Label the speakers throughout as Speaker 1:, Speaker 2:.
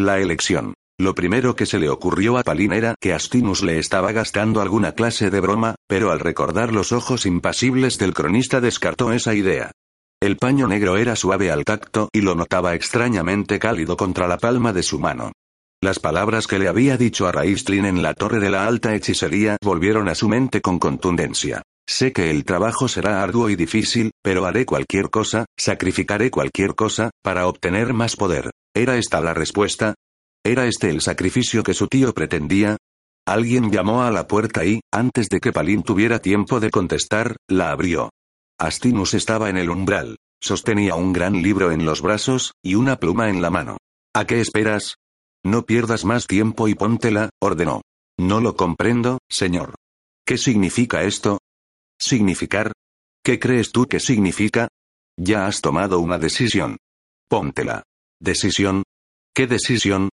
Speaker 1: La elección. Lo primero que se le ocurrió a Palin era que Astinus le estaba gastando alguna clase de broma, pero al recordar los ojos impasibles del cronista descartó esa idea. El paño negro era suave al tacto y lo notaba extrañamente cálido contra la palma de su mano. Las palabras que le había dicho a Raistlin en la torre de la alta hechicería volvieron a su mente con contundencia. Sé que el trabajo será arduo y difícil, pero haré cualquier cosa, sacrificaré cualquier cosa, para obtener más poder. ¿Era esta la respuesta? ¿Era este el sacrificio que su tío pretendía? Alguien llamó a la puerta y, antes de que Palin tuviera tiempo de contestar, la abrió. Astinus estaba en el umbral. Sostenía un gran libro en los brazos, y una pluma en la mano. ¿A qué esperas? No pierdas más tiempo y póntela, ordenó. No lo comprendo, señor. ¿Qué significa esto? ¿Significar? ¿Qué crees tú que significa? Ya has tomado una decisión. Póntela. ¿Decisión? ¿Qué decisión?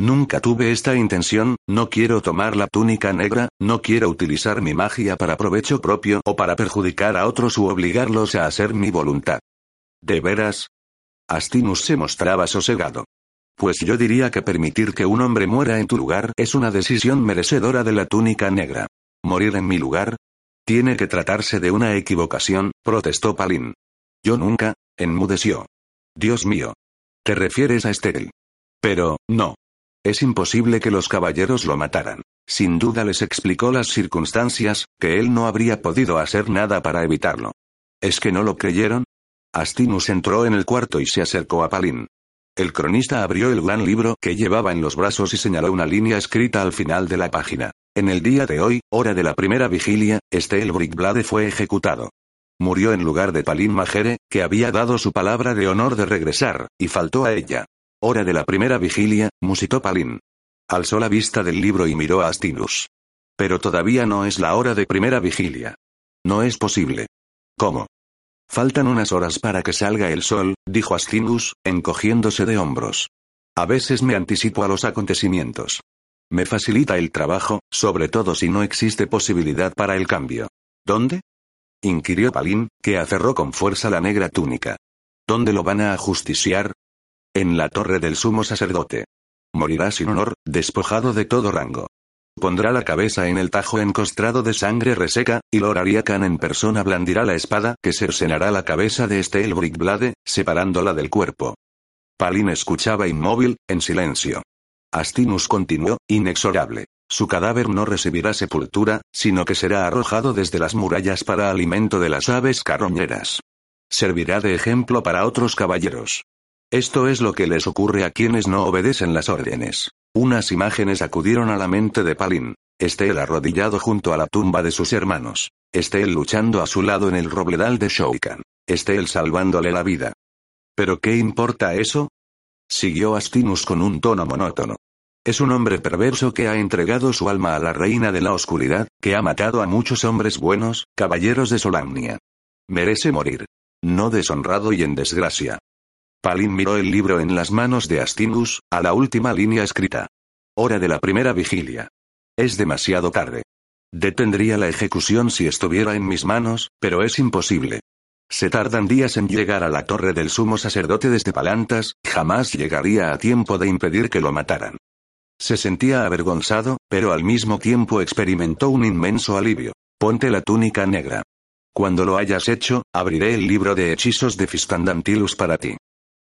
Speaker 1: Nunca tuve esta intención, no quiero tomar la túnica negra, no quiero utilizar mi magia para provecho propio o para perjudicar a otros u obligarlos a hacer mi voluntad. ¿De veras? Astinus se mostraba sosegado. Pues yo diría que permitir que un hombre muera en tu lugar es una decisión merecedora de la túnica negra. ¿Morir en mi lugar? Tiene que tratarse de una equivocación, protestó Palin. Yo nunca, enmudeció. Dios mío. ¿Te refieres a Estel? Pero, no. Es imposible que los caballeros lo mataran. Sin duda les explicó las circunstancias, que él no habría podido hacer nada para evitarlo. ¿Es que no lo creyeron? Astinus entró en el cuarto y se acercó a Palin. El cronista abrió el gran libro que llevaba en los brazos y señaló una línea escrita al final de la página. En el día de hoy, hora de la primera vigilia, Estel Brickblade fue ejecutado. Murió en lugar de Palin Majere, que había dado su palabra de honor de regresar, y faltó a ella. Hora de la primera vigilia, musitó Palin. Alzó la vista del libro y miró a Astinus. Pero todavía no es la hora de primera vigilia. No es posible. ¿Cómo? Faltan unas horas para que salga el sol, dijo Astinus, encogiéndose de hombros. A veces me anticipo a los acontecimientos. Me facilita el trabajo, sobre todo si no existe posibilidad para el cambio. ¿Dónde? Inquirió Palín, que aferró con fuerza la negra túnica. ¿Dónde lo van a ajusticiar? En la torre del sumo sacerdote. Morirá sin honor, despojado de todo rango. Pondrá la cabeza en el tajo encostrado de sangre reseca, y Lord Ariakan en persona blandirá la espada que cercenará la cabeza de este Elbrickblade, separándola del cuerpo. Palin escuchaba inmóvil, en silencio. Astinus continuó, inexorable. Su cadáver no recibirá sepultura, sino que será arrojado desde las murallas para alimento de las aves carroñeras. Servirá de ejemplo para otros caballeros. Esto es lo que les ocurre a quienes no obedecen las órdenes. Unas imágenes acudieron a la mente de Palin. Estel arrodillado junto a la tumba de sus hermanos. Estel luchando a su lado en el robledal de Shoukan. Estel salvándole la vida. ¿Pero qué importa eso? Siguió Astinus con un tono monótono. Es un hombre perverso que ha entregado su alma a la reina de la oscuridad, que ha matado a muchos hombres buenos, caballeros de Solamnia. Merece morir. No deshonrado y en desgracia. Palin miró el libro en las manos de Astinus, a la última línea escrita. Hora de la primera vigilia. Es demasiado tarde. Detendría la ejecución si estuviera en mis manos, pero es imposible. Se tardan días en llegar a la torre del sumo sacerdote desde Palantas, jamás llegaría a tiempo de impedir que lo mataran. Se sentía avergonzado, pero al mismo tiempo experimentó un inmenso alivio. Ponte la túnica negra. Cuando lo hayas hecho, abriré el libro de hechizos de Fistandantilus para ti.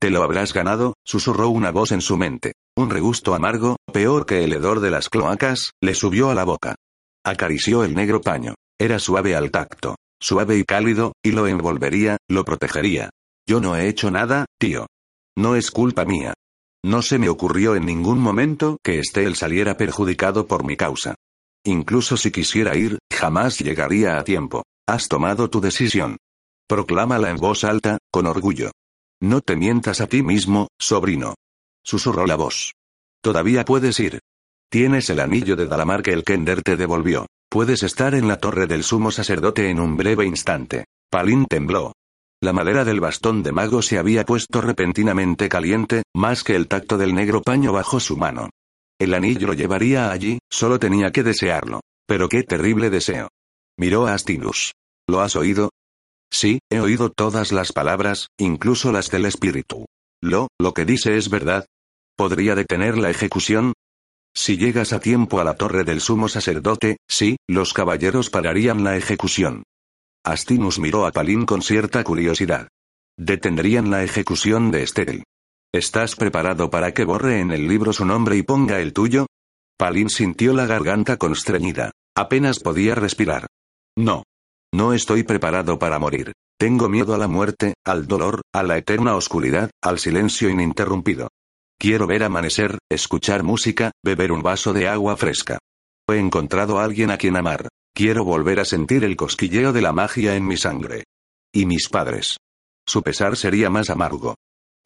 Speaker 1: Te lo habrás ganado, susurró una voz en su mente. Un regusto amargo, peor que el hedor de las cloacas, le subió a la boca. Acarició el negro paño. Era suave al tacto, suave y cálido, y lo envolvería, lo protegería. Yo no he hecho nada, tío. No es culpa mía. No se me ocurrió en ningún momento que Estel saliera perjudicado por mi causa. Incluso si quisiera ir, jamás llegaría a tiempo. Has tomado tu decisión. Proclámala en voz alta, con orgullo. No te mientas a ti mismo, sobrino. Susurró la voz. Todavía puedes ir. Tienes el anillo de Dalamar que el Kender te devolvió. Puedes estar en la torre del sumo sacerdote en un breve instante. Palin tembló. La madera del bastón de mago se había puesto repentinamente caliente, más que el tacto del negro paño bajo su mano. El anillo lo llevaría allí, solo tenía que desearlo. Pero qué terrible deseo. Miró a Astinus. ¿Lo has oído? Sí, he oído todas las palabras, incluso las del espíritu. Lo, lo que dice es verdad. ¿Podría detener la ejecución? Si llegas a tiempo a la torre del sumo sacerdote, sí, los caballeros pararían la ejecución. Astinus miró a Palin con cierta curiosidad. Detendrían la ejecución de Estel. ¿Estás preparado para que borre en el libro su nombre y ponga el tuyo? Palin sintió la garganta constreñida. Apenas podía respirar. No. No estoy preparado para morir. Tengo miedo a la muerte, al dolor, a la eterna oscuridad, al silencio ininterrumpido. Quiero ver amanecer, escuchar música, beber un vaso de agua fresca. He encontrado a alguien a quien amar. Quiero volver a sentir el cosquilleo de la magia en mi sangre. Y mis padres. Su pesar sería más amargo.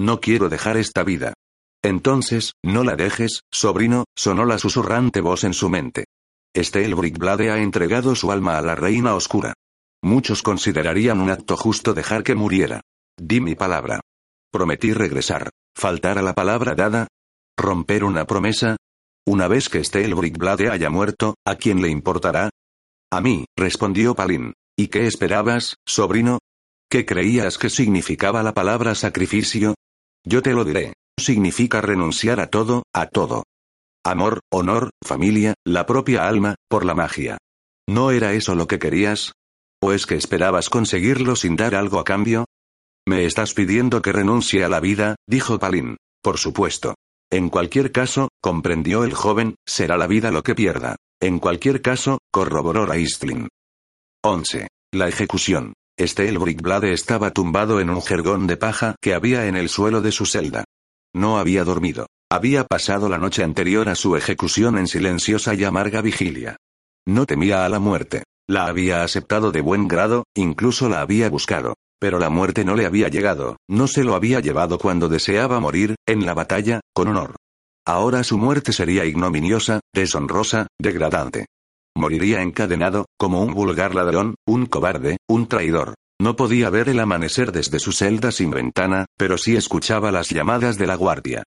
Speaker 1: No quiero dejar esta vida. Entonces, no la dejes, sobrino, sonó la susurrante voz en su mente. Este Brickblade ha entregado su alma a la reina oscura. Muchos considerarían un acto justo dejar que muriera. Di mi palabra. Prometí regresar. ¿Faltar a la palabra dada? ¿Romper una promesa? Una vez que esté el Brickblade haya muerto, ¿a quién le importará? A mí, respondió Palin. ¿Y qué esperabas, sobrino? ¿Qué creías que significaba la palabra sacrificio? Yo te lo diré. Significa renunciar a todo, a todo. Amor, honor, familia, la propia alma, por la magia. ¿No era eso lo que querías? ¿O es que esperabas conseguirlo sin dar algo a cambio? Me estás pidiendo que renuncie a la vida, dijo Palin. Por supuesto. En cualquier caso, comprendió el joven, será la vida lo que pierda. En cualquier caso, corroboró Raistlin. 11. La ejecución. Este el Brickblade estaba tumbado en un jergón de paja que había en el suelo de su celda. No había dormido. Había pasado la noche anterior a su ejecución en silenciosa y amarga vigilia. No temía a la muerte. La había aceptado de buen grado, incluso la había buscado. Pero la muerte no le había llegado, no se lo había llevado cuando deseaba morir, en la batalla, con honor. Ahora su muerte sería ignominiosa, deshonrosa, degradante. Moriría encadenado, como un vulgar ladrón, un cobarde, un traidor. No podía ver el amanecer desde su celda sin ventana, pero sí escuchaba las llamadas de la guardia.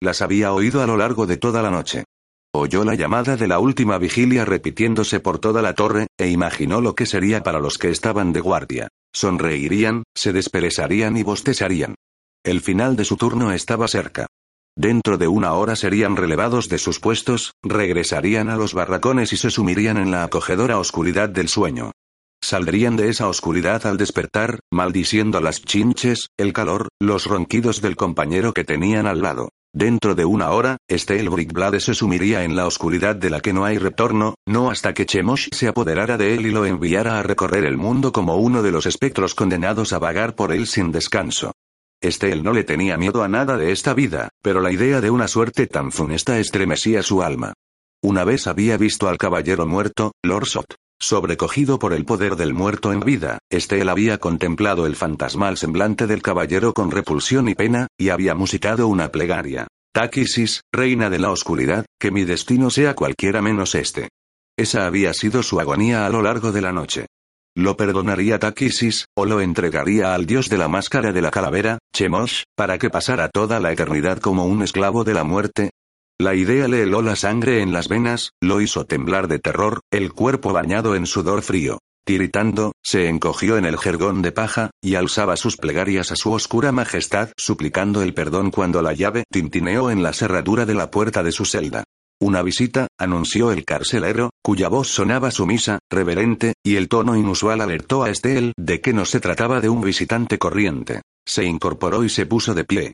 Speaker 1: Las había oído a lo largo de toda la noche. Oyó la llamada de la última vigilia repitiéndose por toda la torre, e imaginó lo que sería para los que estaban de guardia. Sonreirían, se desperezarían y bostezarían. El final de su turno estaba cerca. Dentro de una hora serían relevados de sus puestos, regresarían a los barracones y se sumirían en la acogedora oscuridad del sueño. Saldrían de esa oscuridad al despertar, maldiciendo las chinches, el calor, los ronquidos del compañero que tenían al lado. Dentro de una hora, este el Brickblade se sumiría en la oscuridad de la que no hay retorno, no hasta que Chemosh se apoderara de él y lo enviara a recorrer el mundo como uno de los espectros condenados a vagar por él sin descanso. Estel no le tenía miedo a nada de esta vida, pero la idea de una suerte tan funesta estremecía su alma. Una vez había visto al caballero muerto, Lord Sot. Sobrecogido por el poder del muerto en vida, Estel había contemplado el fantasmal semblante del caballero con repulsión y pena, y había musicado una plegaria. Takisis, reina de la oscuridad, que mi destino sea cualquiera menos este. Esa había sido su agonía a lo largo de la noche. ¿Lo perdonaría Takisis, o lo entregaría al dios de la máscara de la calavera, Chemosh, para que pasara toda la eternidad como un esclavo de la muerte? La idea le heló la sangre en las venas, lo hizo temblar de terror, el cuerpo bañado en sudor frío. Tiritando, se encogió en el jergón de paja, y alzaba sus plegarias a su oscura majestad, suplicando el perdón cuando la llave tintineó en la cerradura de la puerta de su celda. Una visita, anunció el carcelero, cuya voz sonaba sumisa, reverente, y el tono inusual alertó a Estel de que no se trataba de un visitante corriente. Se incorporó y se puso de pie.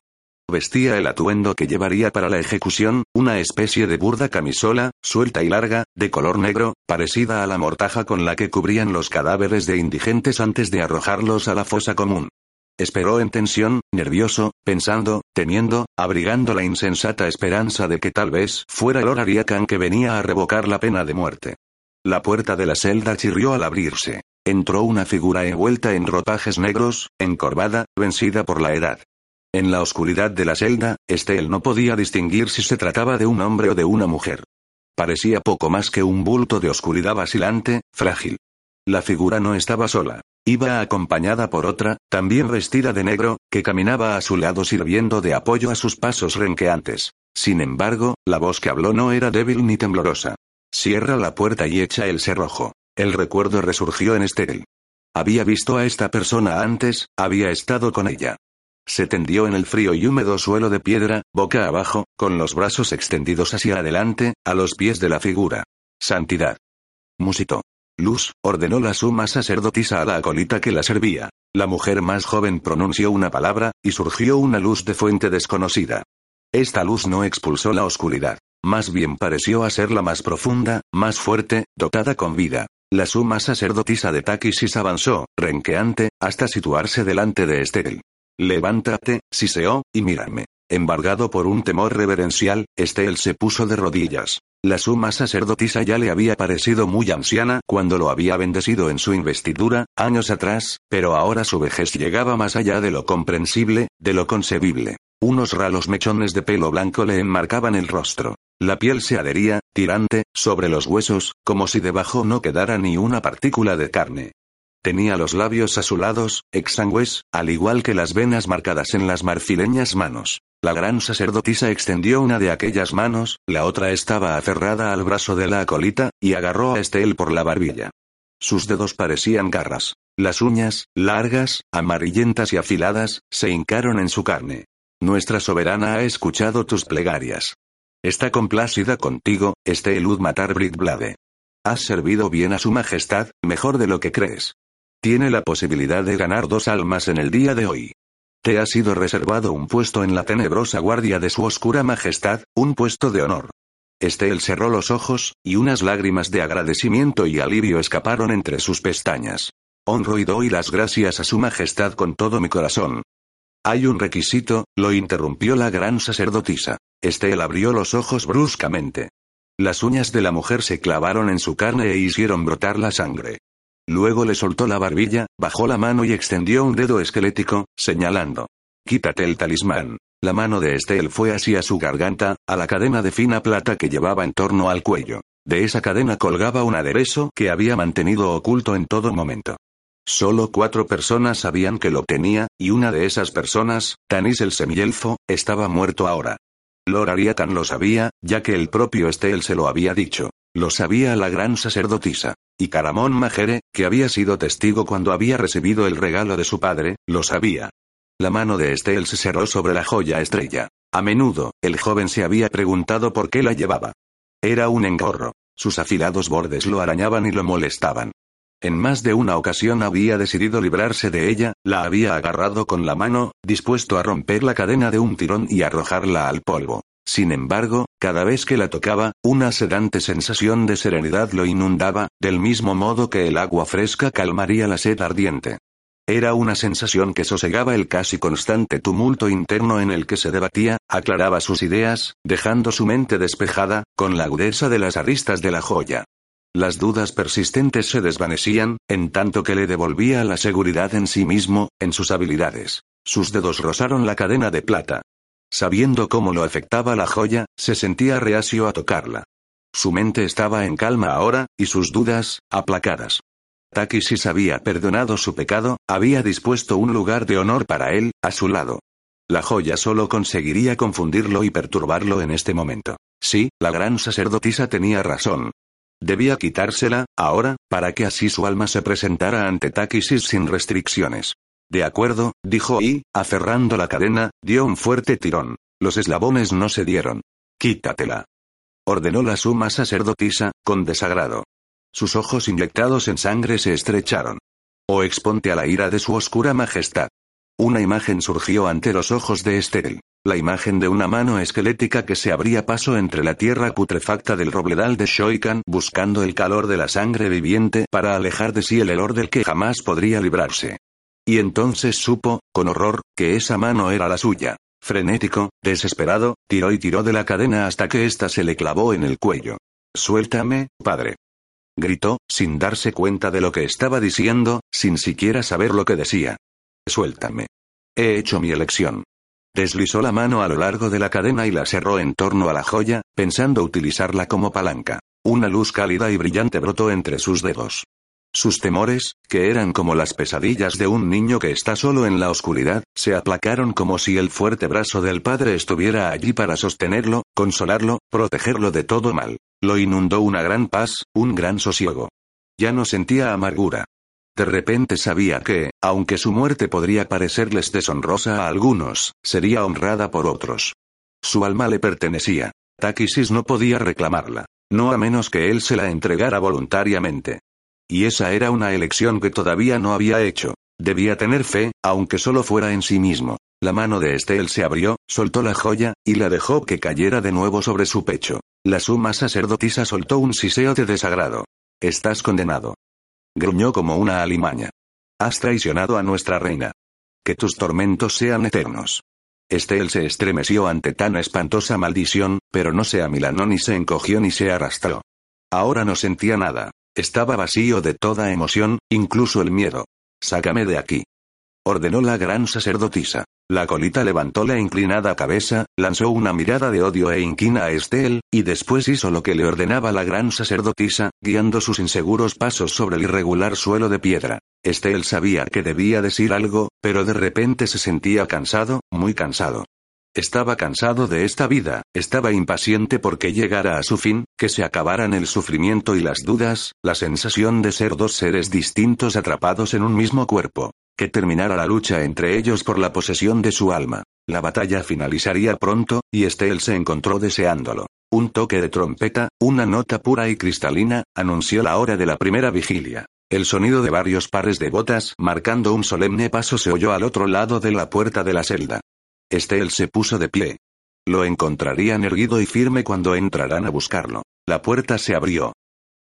Speaker 1: Vestía el atuendo que llevaría para la ejecución, una especie de burda camisola, suelta y larga, de color negro, parecida a la mortaja con la que cubrían los cadáveres de indigentes antes de arrojarlos a la fosa común. Esperó en tensión, nervioso, pensando, temiendo, abrigando la insensata esperanza de que tal vez fuera el Orariakan que venía a revocar la pena de muerte. La puerta de la celda chirrió al abrirse. Entró una figura envuelta en ropajes negros, encorvada, vencida por la edad. En la oscuridad de la celda, Estelle no podía distinguir si se trataba de un hombre o de una mujer. Parecía poco más que un bulto de oscuridad vacilante, frágil. La figura no estaba sola. Iba acompañada por otra, también vestida de negro, que caminaba a su lado sirviendo de apoyo a sus pasos renqueantes. Sin embargo, la voz que habló no era débil ni temblorosa. Cierra la puerta y echa el cerrojo. El recuerdo resurgió en Estelle. Había visto a esta persona antes, había estado con ella. Se tendió en el frío y húmedo suelo de piedra, boca abajo, con los brazos extendidos hacia adelante, a los pies de la figura. Santidad. Musito. Luz, ordenó la suma sacerdotisa a la acolita que la servía. La mujer más joven pronunció una palabra, y surgió una luz de fuente desconocida. Esta luz no expulsó la oscuridad. Más bien pareció a ser la más profunda, más fuerte, dotada con vida. La suma sacerdotisa de Takisis avanzó, renqueante, hasta situarse delante de Estel. Levántate, Siseo, y mírame. Embargado por un temor reverencial, Estel se puso de rodillas. La suma sacerdotisa ya le había parecido muy anciana cuando lo había bendecido en su investidura, años atrás, pero ahora su vejez llegaba más allá de lo comprensible, de lo concebible. Unos ralos mechones de pelo blanco le enmarcaban el rostro. La piel se adhería, tirante, sobre los huesos, como si debajo no quedara ni una partícula de carne. Tenía los labios azulados, exangües, al igual que las venas marcadas en las marfileñas manos. La gran sacerdotisa extendió una de aquellas manos, la otra estaba aferrada al brazo de la acolita, y agarró a Estel por la barbilla. Sus dedos parecían garras. Las uñas, largas, amarillentas y afiladas, se hincaron en su carne. Nuestra soberana ha escuchado tus plegarias. Está complacida contigo, este Elud Matar Blade. Has servido bien a su majestad, mejor de lo que crees. Tiene la posibilidad de ganar dos almas en el día de hoy. Te ha sido reservado un puesto en la tenebrosa guardia de su oscura majestad, un puesto de honor. Estel cerró los ojos, y unas lágrimas de agradecimiento y alivio escaparon entre sus pestañas. Honro y doy las gracias a su majestad con todo mi corazón. Hay un requisito, lo interrumpió la gran sacerdotisa. Estel abrió los ojos bruscamente. Las uñas de la mujer se clavaron en su carne e hicieron brotar la sangre. Luego le soltó la barbilla, bajó la mano y extendió un dedo esquelético, señalando. Quítate el talismán. La mano de Estel fue hacia su garganta, a la cadena de fina plata que llevaba en torno al cuello. De esa cadena colgaba un aderezo que había mantenido oculto en todo momento. Solo cuatro personas sabían que lo tenía, y una de esas personas, Tanis el semielfo, estaba muerto ahora. Lord Ariatan lo sabía, ya que el propio Estel se lo había dicho. Lo sabía la gran sacerdotisa. Y Caramón Majere, que había sido testigo cuando había recibido el regalo de su padre, lo sabía. La mano de Estel se cerró sobre la joya estrella. A menudo, el joven se había preguntado por qué la llevaba. Era un engorro. Sus afilados bordes lo arañaban y lo molestaban. En más de una ocasión había decidido librarse de ella, la había agarrado con la mano, dispuesto a romper la cadena de un tirón y arrojarla al polvo. Sin embargo, cada vez que la tocaba, una sedante sensación de serenidad lo inundaba, del mismo modo que el agua fresca calmaría la sed ardiente. Era una sensación que sosegaba el casi constante tumulto interno en el que se debatía, aclaraba sus ideas, dejando su mente despejada, con la agudeza de las aristas de la joya. Las dudas persistentes se desvanecían, en tanto que le devolvía la seguridad en sí mismo, en sus habilidades. Sus dedos rozaron la cadena de plata. Sabiendo cómo lo afectaba la joya, se sentía reacio a tocarla. Su mente estaba en calma ahora, y sus dudas, aplacadas. Takisis había perdonado su pecado, había dispuesto un lugar de honor para él, a su lado. La joya solo conseguiría confundirlo y perturbarlo en este momento. Sí, la gran sacerdotisa tenía razón. Debía quitársela, ahora, para que así su alma se presentara ante Takisis sin restricciones. De acuerdo, dijo y, aferrando la cadena, dio un fuerte tirón. Los eslabones no se dieron. Quítatela. Ordenó la suma sacerdotisa, con desagrado. Sus ojos inyectados en sangre se estrecharon. O exponte a la ira de su oscura majestad. Una imagen surgió ante los ojos de Estel. La imagen de una mano esquelética que se abría paso entre la tierra putrefacta del robledal de Shoikan buscando el calor de la sangre viviente para alejar de sí el olor del que jamás podría librarse. Y entonces supo, con horror, que esa mano era la suya. Frenético, desesperado, tiró y tiró de la cadena hasta que ésta se le clavó en el cuello. Suéltame, padre. Gritó, sin darse cuenta de lo que estaba diciendo, sin siquiera saber lo que decía. Suéltame. He hecho mi elección. Deslizó la mano a lo largo de la cadena y la cerró en torno a la joya, pensando utilizarla como palanca. Una luz cálida y brillante brotó entre sus dedos. Sus temores, que eran como las pesadillas de un niño que está solo en la oscuridad, se aplacaron como si el fuerte brazo del padre estuviera allí para sostenerlo, consolarlo, protegerlo de todo mal. Lo inundó una gran paz, un gran sosiego. Ya no sentía amargura. De repente sabía que, aunque su muerte podría parecerles deshonrosa a algunos, sería honrada por otros. Su alma le pertenecía. Takisis no podía reclamarla. No a menos que él se la entregara voluntariamente. Y esa era una elección que todavía no había hecho. Debía tener fe, aunque solo fuera en sí mismo. La mano de Estel se abrió, soltó la joya, y la dejó que cayera de nuevo sobre su pecho. La suma sacerdotisa soltó un siseo de desagrado. Estás condenado. Gruñó como una alimaña. Has traicionado a nuestra reina. Que tus tormentos sean eternos. Estel se estremeció ante tan espantosa maldición, pero no se amilanó ni se encogió ni se arrastró. Ahora no sentía nada. Estaba vacío de toda emoción, incluso el miedo. Sácame de aquí. Ordenó la gran sacerdotisa. La colita levantó la inclinada cabeza, lanzó una mirada de odio e inquina a Estel, y después hizo lo que le ordenaba la gran sacerdotisa, guiando sus inseguros pasos sobre el irregular suelo de piedra. Estel sabía que debía decir algo, pero de repente se sentía cansado, muy cansado. Estaba cansado de esta vida, estaba impaciente porque llegara a su fin, que se acabaran el sufrimiento y las dudas, la sensación de ser dos seres distintos atrapados en un mismo cuerpo, que terminara la lucha entre ellos por la posesión de su alma. La batalla finalizaría pronto, y Estel se encontró deseándolo. Un toque de trompeta, una nota pura y cristalina, anunció la hora de la primera vigilia. El sonido de varios pares de botas marcando un solemne paso se oyó al otro lado de la puerta de la celda. Estel se puso de pie. Lo encontrarían erguido y firme cuando entrarán a buscarlo. La puerta se abrió.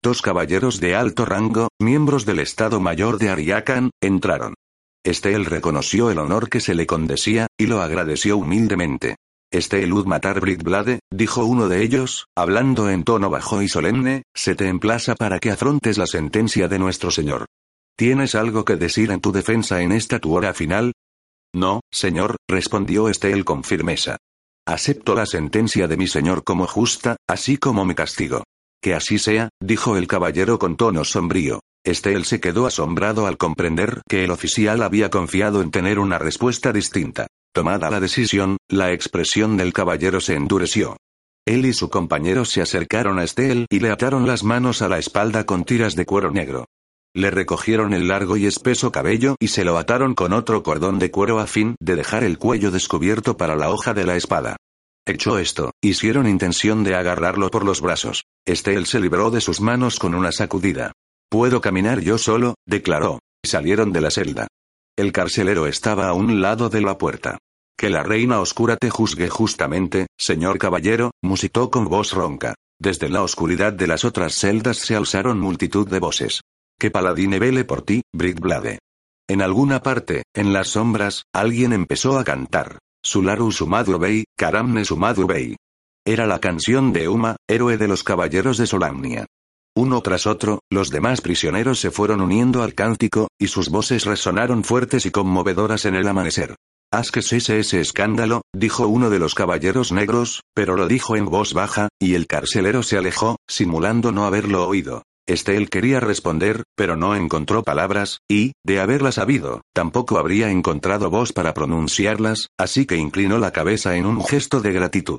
Speaker 1: Dos caballeros de alto rango, miembros del Estado Mayor de Ariakan, entraron. Estel reconoció el honor que se le condecía, y lo agradeció humildemente. Estel Matar Blade, dijo uno de ellos, hablando en tono bajo y solemne, se te emplaza para que afrontes la sentencia de nuestro Señor. ¿Tienes algo que decir en tu defensa en esta tu hora final? No, señor, respondió Estel con firmeza. Acepto la sentencia de mi señor como justa, así como mi castigo. Que así sea, dijo el caballero con tono sombrío. Estel se quedó asombrado al comprender que el oficial había confiado en tener una respuesta distinta. Tomada la decisión, la expresión del caballero se endureció. Él y su compañero se acercaron a Estel y le ataron las manos a la espalda con tiras de cuero negro. Le recogieron el largo y espeso cabello y se lo ataron con otro cordón de cuero a fin de dejar el cuello descubierto para la hoja de la espada. Hecho esto, hicieron intención de agarrarlo por los brazos. Estel se libró de sus manos con una sacudida. Puedo caminar yo solo, declaró. Salieron de la celda. El carcelero estaba a un lado de la puerta. Que la reina oscura te juzgue justamente, señor caballero, musitó con voz ronca. Desde la oscuridad de las otras celdas se alzaron multitud de voces. Que Paladine vele por ti, Blade. En alguna parte, en las sombras, alguien empezó a cantar. Sularu Sumadu Bey, Karamne Sumadu Bey. Era la canción de Uma, héroe de los caballeros de Solamnia. Uno tras otro, los demás prisioneros se fueron uniendo al cántico, y sus voces resonaron fuertes y conmovedoras en el amanecer. Haz que cese ese escándalo, dijo uno de los caballeros negros, pero lo dijo en voz baja, y el carcelero se alejó, simulando no haberlo oído. Estel quería responder, pero no encontró palabras, y, de haberlas sabido, tampoco habría encontrado voz para pronunciarlas, así que inclinó la cabeza en un gesto de gratitud.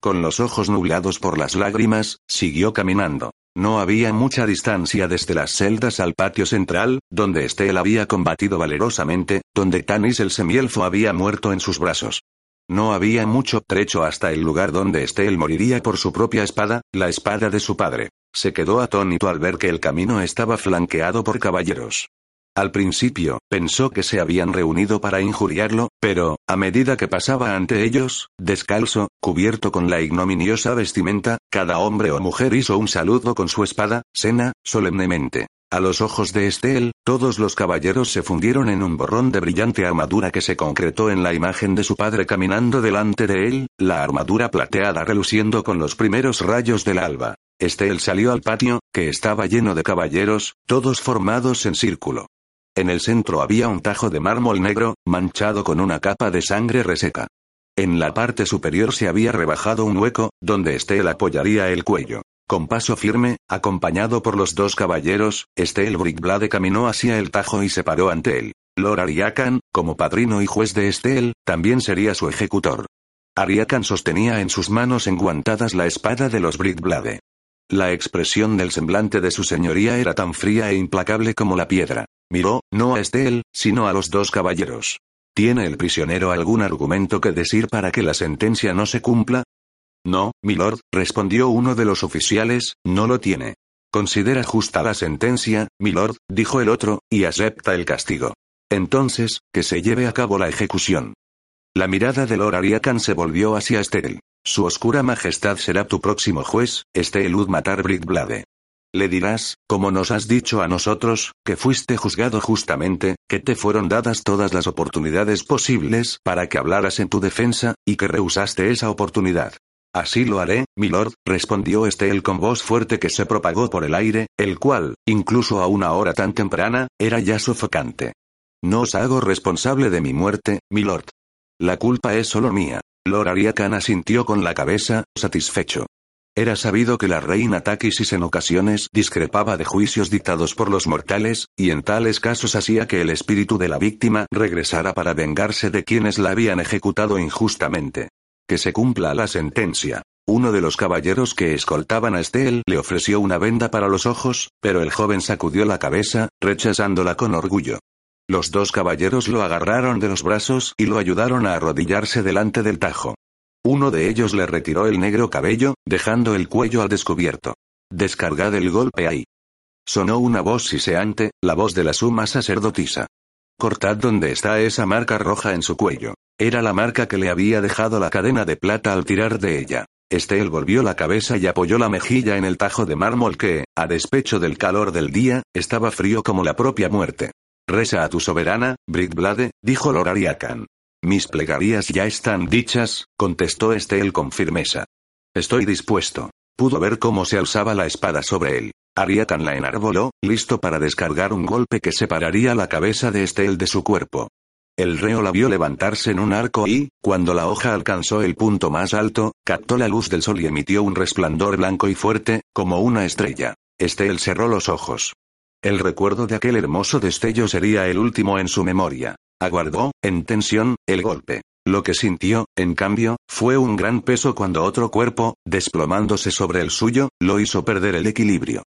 Speaker 1: Con los ojos nublados por las lágrimas, siguió caminando. No había mucha distancia desde las celdas al patio central, donde Estel había combatido valerosamente, donde Tanis el semielfo había muerto en sus brazos. No había mucho trecho hasta el lugar donde Estel moriría por su propia espada, la espada de su padre. Se quedó atónito al ver que el camino estaba flanqueado por caballeros. Al principio, pensó que se habían reunido para injuriarlo, pero, a medida que pasaba ante ellos, descalzo, cubierto con la ignominiosa vestimenta, cada hombre o mujer hizo un saludo con su espada, sena, solemnemente. A los ojos de Estel, todos los caballeros se fundieron en un borrón de brillante armadura que se concretó en la imagen de su padre caminando delante de él, la armadura plateada reluciendo con los primeros rayos del alba. Estel salió al patio, que estaba lleno de caballeros, todos formados en círculo. En el centro había un tajo de mármol negro, manchado con una capa de sangre reseca. En la parte superior se había rebajado un hueco, donde Estelle apoyaría el cuello. Con paso firme, acompañado por los dos caballeros, Estelle Brickblade caminó hacia el tajo y se paró ante él. Lord Ariakan, como padrino y juez de Estelle, también sería su ejecutor. Ariakan sostenía en sus manos enguantadas la espada de los Brickblade. La expresión del semblante de su señoría era tan fría e implacable como la piedra. Miró, no a Estelle, sino a los dos caballeros. ¿Tiene el prisionero algún argumento que decir para que la sentencia no se cumpla? No, milord, respondió uno de los oficiales, no lo tiene. Considera justa la sentencia, milord, dijo el otro, y acepta el castigo. Entonces, que se lleve a cabo la ejecución. La mirada de Lord Ariakan se volvió hacia Estelle. Su oscura majestad será tu próximo juez, Estelle Matar Brickblade. Le dirás, como nos has dicho a nosotros, que fuiste juzgado justamente, que te fueron dadas todas las oportunidades posibles para que hablaras en tu defensa, y que rehusaste esa oportunidad. Así lo haré, milord, respondió Estelle con voz fuerte que se propagó por el aire, el cual, incluso a una hora tan temprana, era ya sofocante. No os hago responsable de mi muerte, milord. La culpa es solo mía. Lord Ariakan asintió con la cabeza, satisfecho. Era sabido que la reina Takisis en ocasiones discrepaba de juicios dictados por los mortales, y en tales casos hacía que el espíritu de la víctima regresara para vengarse de quienes la habían ejecutado injustamente. Que se cumpla la sentencia. Uno de los caballeros que escoltaban a Estel le ofreció una venda para los ojos, pero el joven sacudió la cabeza, rechazándola con orgullo. Los dos caballeros lo agarraron de los brazos y lo ayudaron a arrodillarse delante del tajo. Uno de ellos le retiró el negro cabello, dejando el cuello al descubierto. Descargad el golpe ahí. Sonó una voz siseante, la voz de la suma sacerdotisa. Cortad donde está esa marca roja en su cuello. Era la marca que le había dejado la cadena de plata al tirar de ella. Estel volvió la cabeza y apoyó la mejilla en el tajo de mármol que, a despecho del calor del día, estaba frío como la propia muerte. Reza a tu soberana, Brickblade, dijo Lorariakan. Mis plegarias ya están dichas, contestó Estel con firmeza. Estoy dispuesto. Pudo ver cómo se alzaba la espada sobre él. Ariatan la enarboló, listo para descargar un golpe que separaría la cabeza de Estel de su cuerpo. El reo la vio levantarse en un arco y, cuando la hoja alcanzó el punto más alto, captó la luz del sol y emitió un resplandor blanco y fuerte, como una estrella. Estel cerró los ojos. El recuerdo de aquel hermoso destello sería el último en su memoria. Aguardó, en tensión, el golpe. Lo que sintió, en cambio, fue un gran peso cuando otro cuerpo, desplomándose sobre el suyo, lo hizo perder el equilibrio.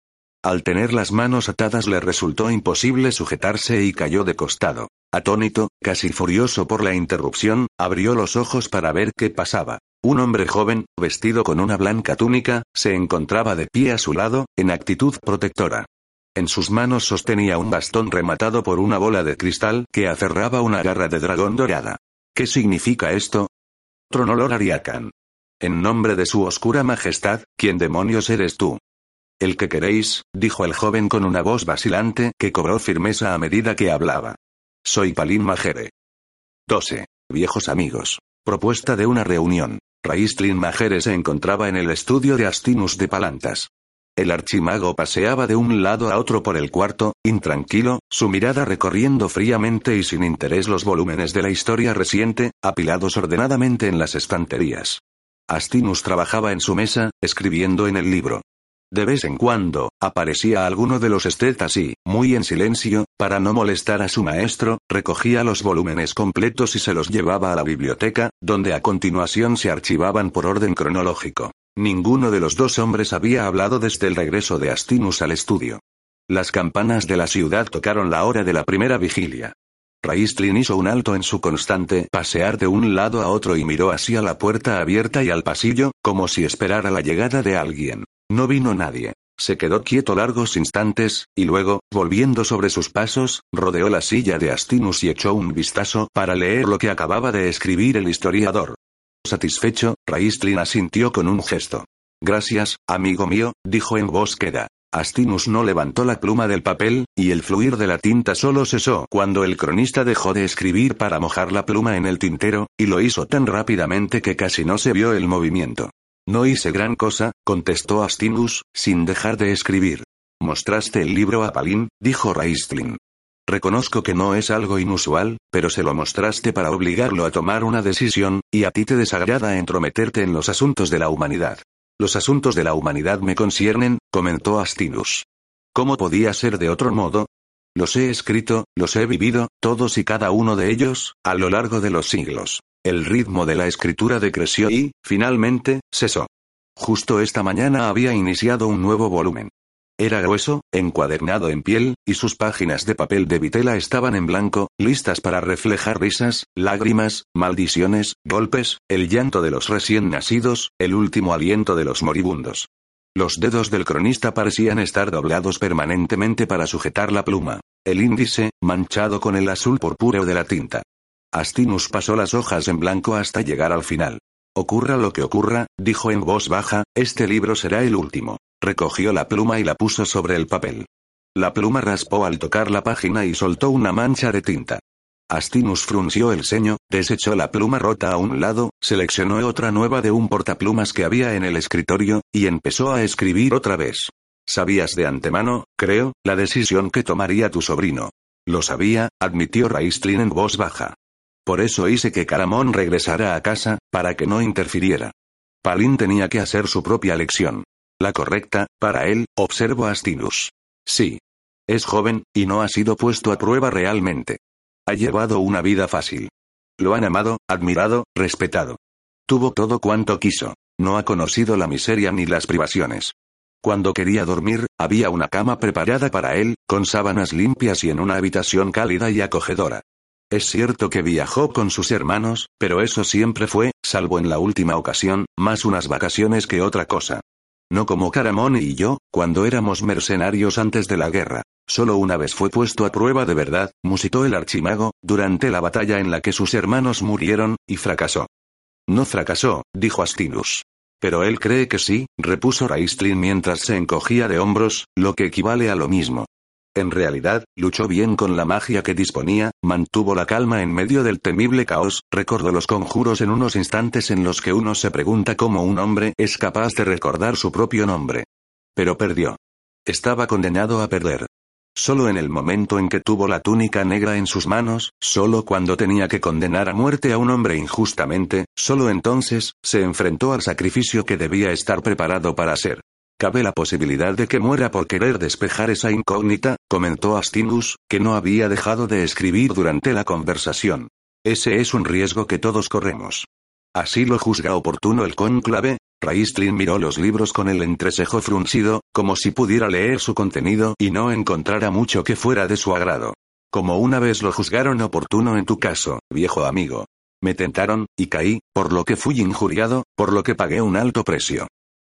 Speaker 1: Al tener las manos atadas le resultó imposible sujetarse y cayó de costado. Atónito, casi furioso por la interrupción, abrió los ojos para ver qué pasaba. Un hombre joven, vestido con una blanca túnica, se encontraba de pie a su lado, en actitud protectora. En sus manos sostenía un bastón rematado por una bola de cristal que aferraba una garra de dragón dorada. ¿Qué significa esto? Tronolor Ariakan. En nombre de su oscura majestad, ¿quién demonios eres tú? El que queréis, dijo el joven con una voz vacilante que cobró firmeza a medida que hablaba. Soy Palin Majere. 12. Viejos amigos. Propuesta de una reunión. Raistlin Majere se encontraba en el estudio de Astinus de Palantas. El archimago paseaba de un lado a otro por el cuarto, intranquilo, su mirada recorriendo fríamente y sin interés los volúmenes de la historia reciente, apilados ordenadamente en las estanterías. Astinus trabajaba en su mesa, escribiendo en el libro. De vez en cuando, aparecía alguno de los estetas y, muy en silencio, para no molestar a su maestro, recogía los volúmenes completos y se los llevaba a la biblioteca, donde a continuación se archivaban por orden cronológico. Ninguno de los dos hombres había hablado desde el regreso de Astinus al estudio. Las campanas de la ciudad tocaron la hora de la primera vigilia. Raistlin hizo un alto en su constante pasear de un lado a otro y miró hacia la puerta abierta y al pasillo, como si esperara la llegada de alguien. No vino nadie. Se quedó quieto largos instantes, y luego, volviendo sobre sus pasos, rodeó la silla de Astinus y echó un vistazo para leer lo que acababa de escribir el historiador. Satisfecho, Raistlin asintió con un gesto. Gracias, amigo mío, dijo en voz queda. Astinus no levantó la pluma del papel, y el fluir de la tinta solo cesó cuando el cronista dejó de escribir para mojar la pluma en el tintero, y lo hizo tan rápidamente que casi no se vio el movimiento. No hice gran cosa, contestó Astinus, sin dejar de escribir. ¿Mostraste el libro a Palin? dijo Raistlin. Reconozco que no es algo inusual, pero se lo mostraste para obligarlo a tomar una decisión, y a ti te desagrada entrometerte en los asuntos de la humanidad. Los asuntos de la humanidad me conciernen, comentó Astinus. ¿Cómo podía ser de otro modo? Los he escrito, los he vivido, todos y cada uno de ellos, a lo largo de los siglos. El ritmo de la escritura decreció y, finalmente, cesó. Justo esta mañana había iniciado un nuevo volumen. Era grueso, encuadernado en piel, y sus páginas de papel de vitela estaban en blanco, listas para reflejar risas, lágrimas, maldiciones, golpes, el llanto de los recién nacidos, el último aliento de los moribundos. Los dedos del cronista parecían estar doblados permanentemente para sujetar la pluma. El índice, manchado con el azul purpúreo de la tinta. Astinus pasó las hojas en blanco hasta llegar al final. Ocurra lo que ocurra, dijo en voz baja, este libro será el último. Recogió la pluma y la puso sobre el papel. La pluma raspó al tocar la página y soltó una mancha de tinta. Astinus frunció el ceño, desechó la pluma rota a un lado, seleccionó otra nueva de un portaplumas que había en el escritorio, y empezó a escribir otra vez. Sabías de antemano, creo, la decisión que tomaría tu sobrino. Lo sabía, admitió Raistlin en voz baja. Por eso hice que Caramón regresara a casa, para que no interfiriera. Palin tenía que hacer su propia lección. La correcta, para él, observó Astinus. Sí. Es joven, y no ha sido puesto a prueba realmente. Ha llevado una vida fácil. Lo han amado, admirado, respetado. Tuvo todo cuanto quiso. No ha conocido la miseria ni las privaciones. Cuando quería dormir, había una cama preparada para él, con sábanas limpias y en una habitación cálida y acogedora. Es cierto que viajó con sus hermanos, pero eso siempre fue, salvo en la última ocasión, más unas vacaciones que otra cosa. No como Caramón y yo, cuando éramos mercenarios antes de la guerra. Solo una vez fue puesto a prueba de verdad, musitó el archimago, durante la batalla en la que sus hermanos murieron, y fracasó. No fracasó, dijo Astinus. Pero él cree que sí, repuso Raistlin mientras se encogía de hombros, lo que equivale a lo mismo. En realidad, luchó bien con la magia que disponía, mantuvo la calma en medio del temible caos, recordó los conjuros en unos instantes en los que uno se pregunta cómo un hombre es capaz de recordar su propio nombre. Pero perdió. Estaba condenado a perder. Solo en el momento en que tuvo la túnica negra en sus manos, solo cuando tenía que condenar a muerte a un hombre injustamente, solo entonces, se enfrentó al sacrificio que debía estar preparado para hacer. Cabe la posibilidad de que muera por querer despejar esa incógnita, comentó Astingus, que no había dejado de escribir durante la conversación. Ese es un riesgo que todos corremos. Así lo juzga oportuno el cónclave. Raistlin miró los libros con el entrecejo fruncido, como si pudiera leer su contenido y no encontrara mucho que fuera de su agrado. Como una vez lo juzgaron oportuno en tu caso, viejo amigo. Me tentaron, y caí, por lo que fui injuriado, por lo que pagué un alto precio.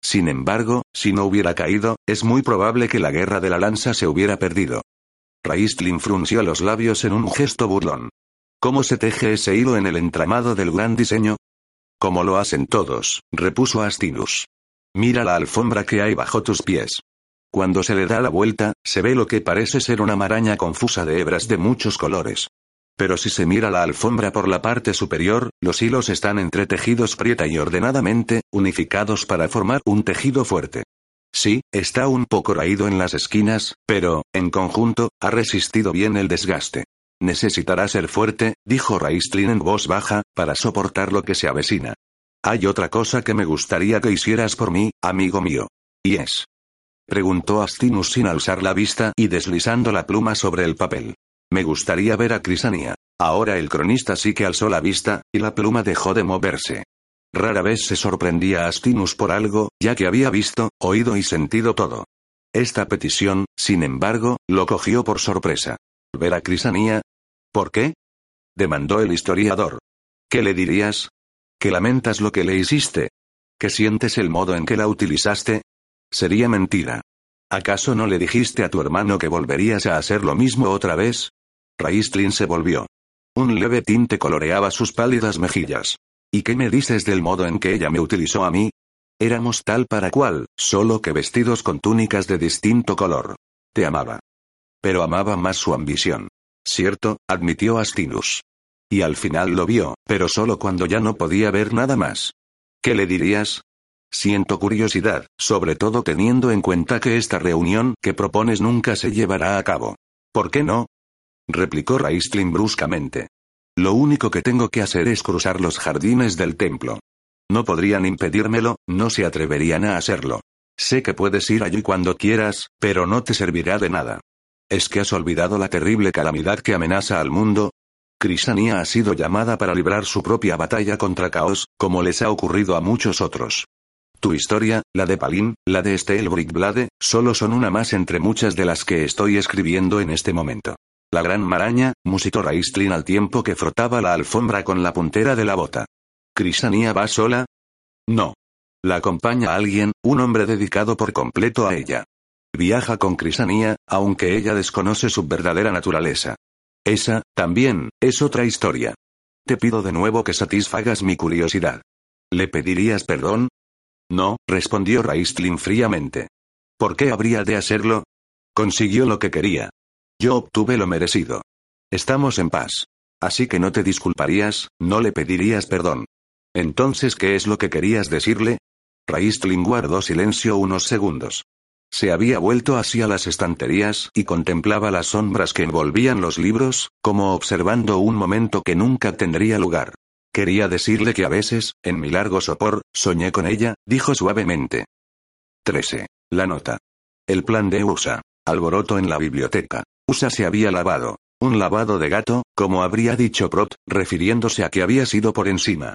Speaker 1: Sin embargo, si no hubiera caído, es muy probable que la guerra de la lanza se hubiera perdido. Raistlin frunció los labios en un gesto burlón. ¿Cómo se teje ese hilo en el entramado del gran diseño? Como lo hacen todos, repuso Astinus. Mira la alfombra que hay bajo tus pies. Cuando se le da la vuelta, se ve lo que parece ser una maraña confusa de hebras de muchos colores. Pero si se mira la alfombra por la parte superior, los hilos están entretejidos prieta y ordenadamente, unificados para formar un tejido fuerte. Sí, está un poco raído en las esquinas, pero, en conjunto, ha resistido bien el desgaste. Necesitará ser fuerte, dijo Raistlin en voz baja, para soportar lo que se avecina. Hay otra cosa que me gustaría que hicieras por mí, amigo mío. ¿Y es? Preguntó Astinus sin alzar la vista y deslizando la pluma sobre el papel. Me gustaría ver a Crisania. Ahora el cronista sí que alzó la vista, y la pluma dejó de moverse. Rara vez se sorprendía a Astinus por algo, ya que había visto, oído y sentido todo. Esta petición, sin embargo, lo cogió por sorpresa. ¿Ver a Crisania? ¿Por qué? demandó el historiador. ¿Qué le dirías? ¿Que lamentas lo que le hiciste? ¿Que sientes el modo en que la utilizaste? Sería mentira. ¿Acaso no le dijiste a tu hermano que volverías a hacer lo mismo otra vez? Raistlin se volvió. Un leve tinte coloreaba sus pálidas mejillas. ¿Y qué me dices del modo en que ella me utilizó a mí? Éramos tal para cual, solo que vestidos con túnicas de distinto color. Te amaba. Pero amaba más su ambición. Cierto, admitió Astinus. Y al final lo vio, pero solo cuando ya no podía ver nada más. ¿Qué le dirías? Siento curiosidad, sobre todo teniendo en cuenta que esta reunión que propones nunca se llevará a cabo. ¿Por qué no? Replicó Raistlin bruscamente. Lo único que tengo que hacer es cruzar los jardines del templo. No podrían impedírmelo, no se atreverían a hacerlo. Sé que puedes ir allí cuando quieras, pero no te servirá de nada. ¿Es que has olvidado la terrible calamidad que amenaza al mundo? Crisania ha sido llamada para librar su propia batalla contra Caos, como les ha ocurrido a muchos otros. Tu historia, la de Palin, la de Stelbrickblade, solo son una más entre muchas de las que estoy escribiendo en este momento. La gran maraña, musitó Raistlin al tiempo que frotaba la alfombra con la puntera de la bota. ¿Crisania va sola? No. La acompaña alguien, un hombre dedicado por completo a ella. Viaja con Crisania, aunque ella desconoce su verdadera naturaleza. Esa, también, es otra historia. Te pido de nuevo que satisfagas mi curiosidad. ¿Le pedirías perdón? No, respondió Raistlin fríamente. ¿Por qué habría de hacerlo? Consiguió lo que quería. Yo obtuve lo merecido. Estamos en paz. Así que no te disculparías, no le pedirías perdón. Entonces, ¿qué es lo que querías decirle? Raistlin guardó silencio unos segundos. Se había vuelto hacia las estanterías y contemplaba las sombras que envolvían los libros, como observando un momento que nunca tendría lugar. Quería decirle que a veces, en mi largo sopor, soñé con ella, dijo suavemente. 13. La nota. El plan de USA. Alboroto en la biblioteca. USA se había lavado. Un lavado de gato, como habría dicho Prot, refiriéndose a que había sido por encima.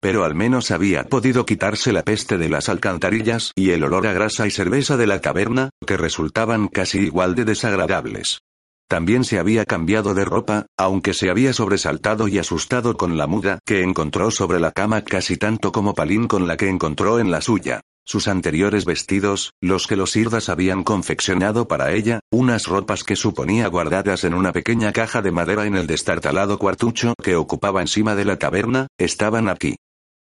Speaker 1: Pero al menos había podido quitarse la peste de las alcantarillas y el olor a grasa y cerveza de la caverna, que resultaban casi igual de desagradables. También se había cambiado de ropa, aunque se había sobresaltado y asustado con la muda que encontró sobre la cama casi tanto como Palín con la que encontró en la suya. Sus anteriores vestidos, los que los Irdas habían confeccionado para ella, unas ropas que suponía guardadas en una pequeña caja de madera en el destartalado cuartucho que ocupaba encima de la taberna, estaban aquí.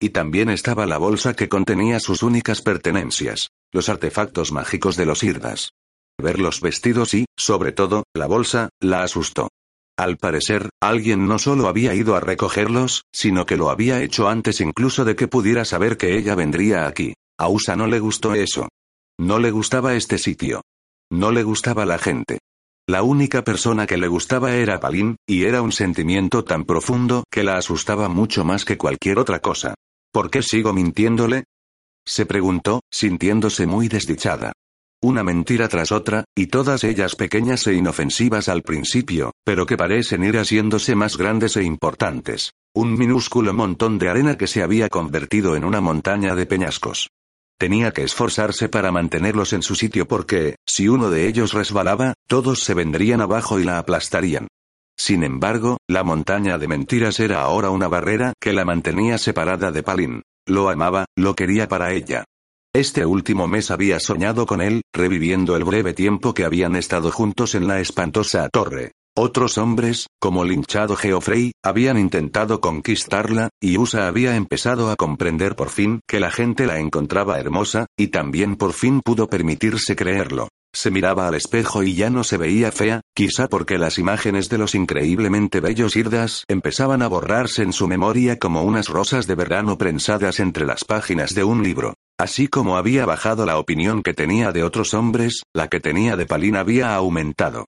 Speaker 1: Y también estaba la bolsa que contenía sus únicas pertenencias, los artefactos mágicos de los Irdas. Ver los vestidos y, sobre todo, la bolsa, la asustó. Al parecer, alguien no solo había ido a recogerlos, sino que lo había hecho antes incluso de que pudiera saber que ella vendría aquí. A Usa no le gustó eso. No le gustaba este sitio. No le gustaba la gente. La única persona que le gustaba era Palin, y era un sentimiento tan profundo que la asustaba mucho más que cualquier otra cosa. ¿Por qué sigo mintiéndole? Se preguntó, sintiéndose muy desdichada. Una mentira tras otra, y todas ellas pequeñas e inofensivas al principio, pero que parecen ir haciéndose más grandes e importantes. Un minúsculo montón de arena que se había convertido en una montaña de peñascos. Tenía que esforzarse para mantenerlos en su sitio porque, si uno de ellos resbalaba, todos se vendrían abajo y la aplastarían. Sin embargo, la montaña de mentiras era ahora una barrera que la mantenía separada de Palin. Lo amaba, lo quería para ella. Este último mes había soñado con él, reviviendo el breve tiempo que habían estado juntos en la espantosa torre. Otros hombres, como linchado Geoffrey, habían intentado conquistarla, y Usa había empezado a comprender por fin que la gente la encontraba hermosa, y también por fin pudo permitirse creerlo. Se miraba al espejo y ya no se veía fea, quizá porque las imágenes de los increíblemente bellos Irdas empezaban a borrarse en su memoria como unas rosas de verano prensadas entre las páginas de un libro. Así como había bajado la opinión que tenía de otros hombres, la que tenía de Palin había aumentado.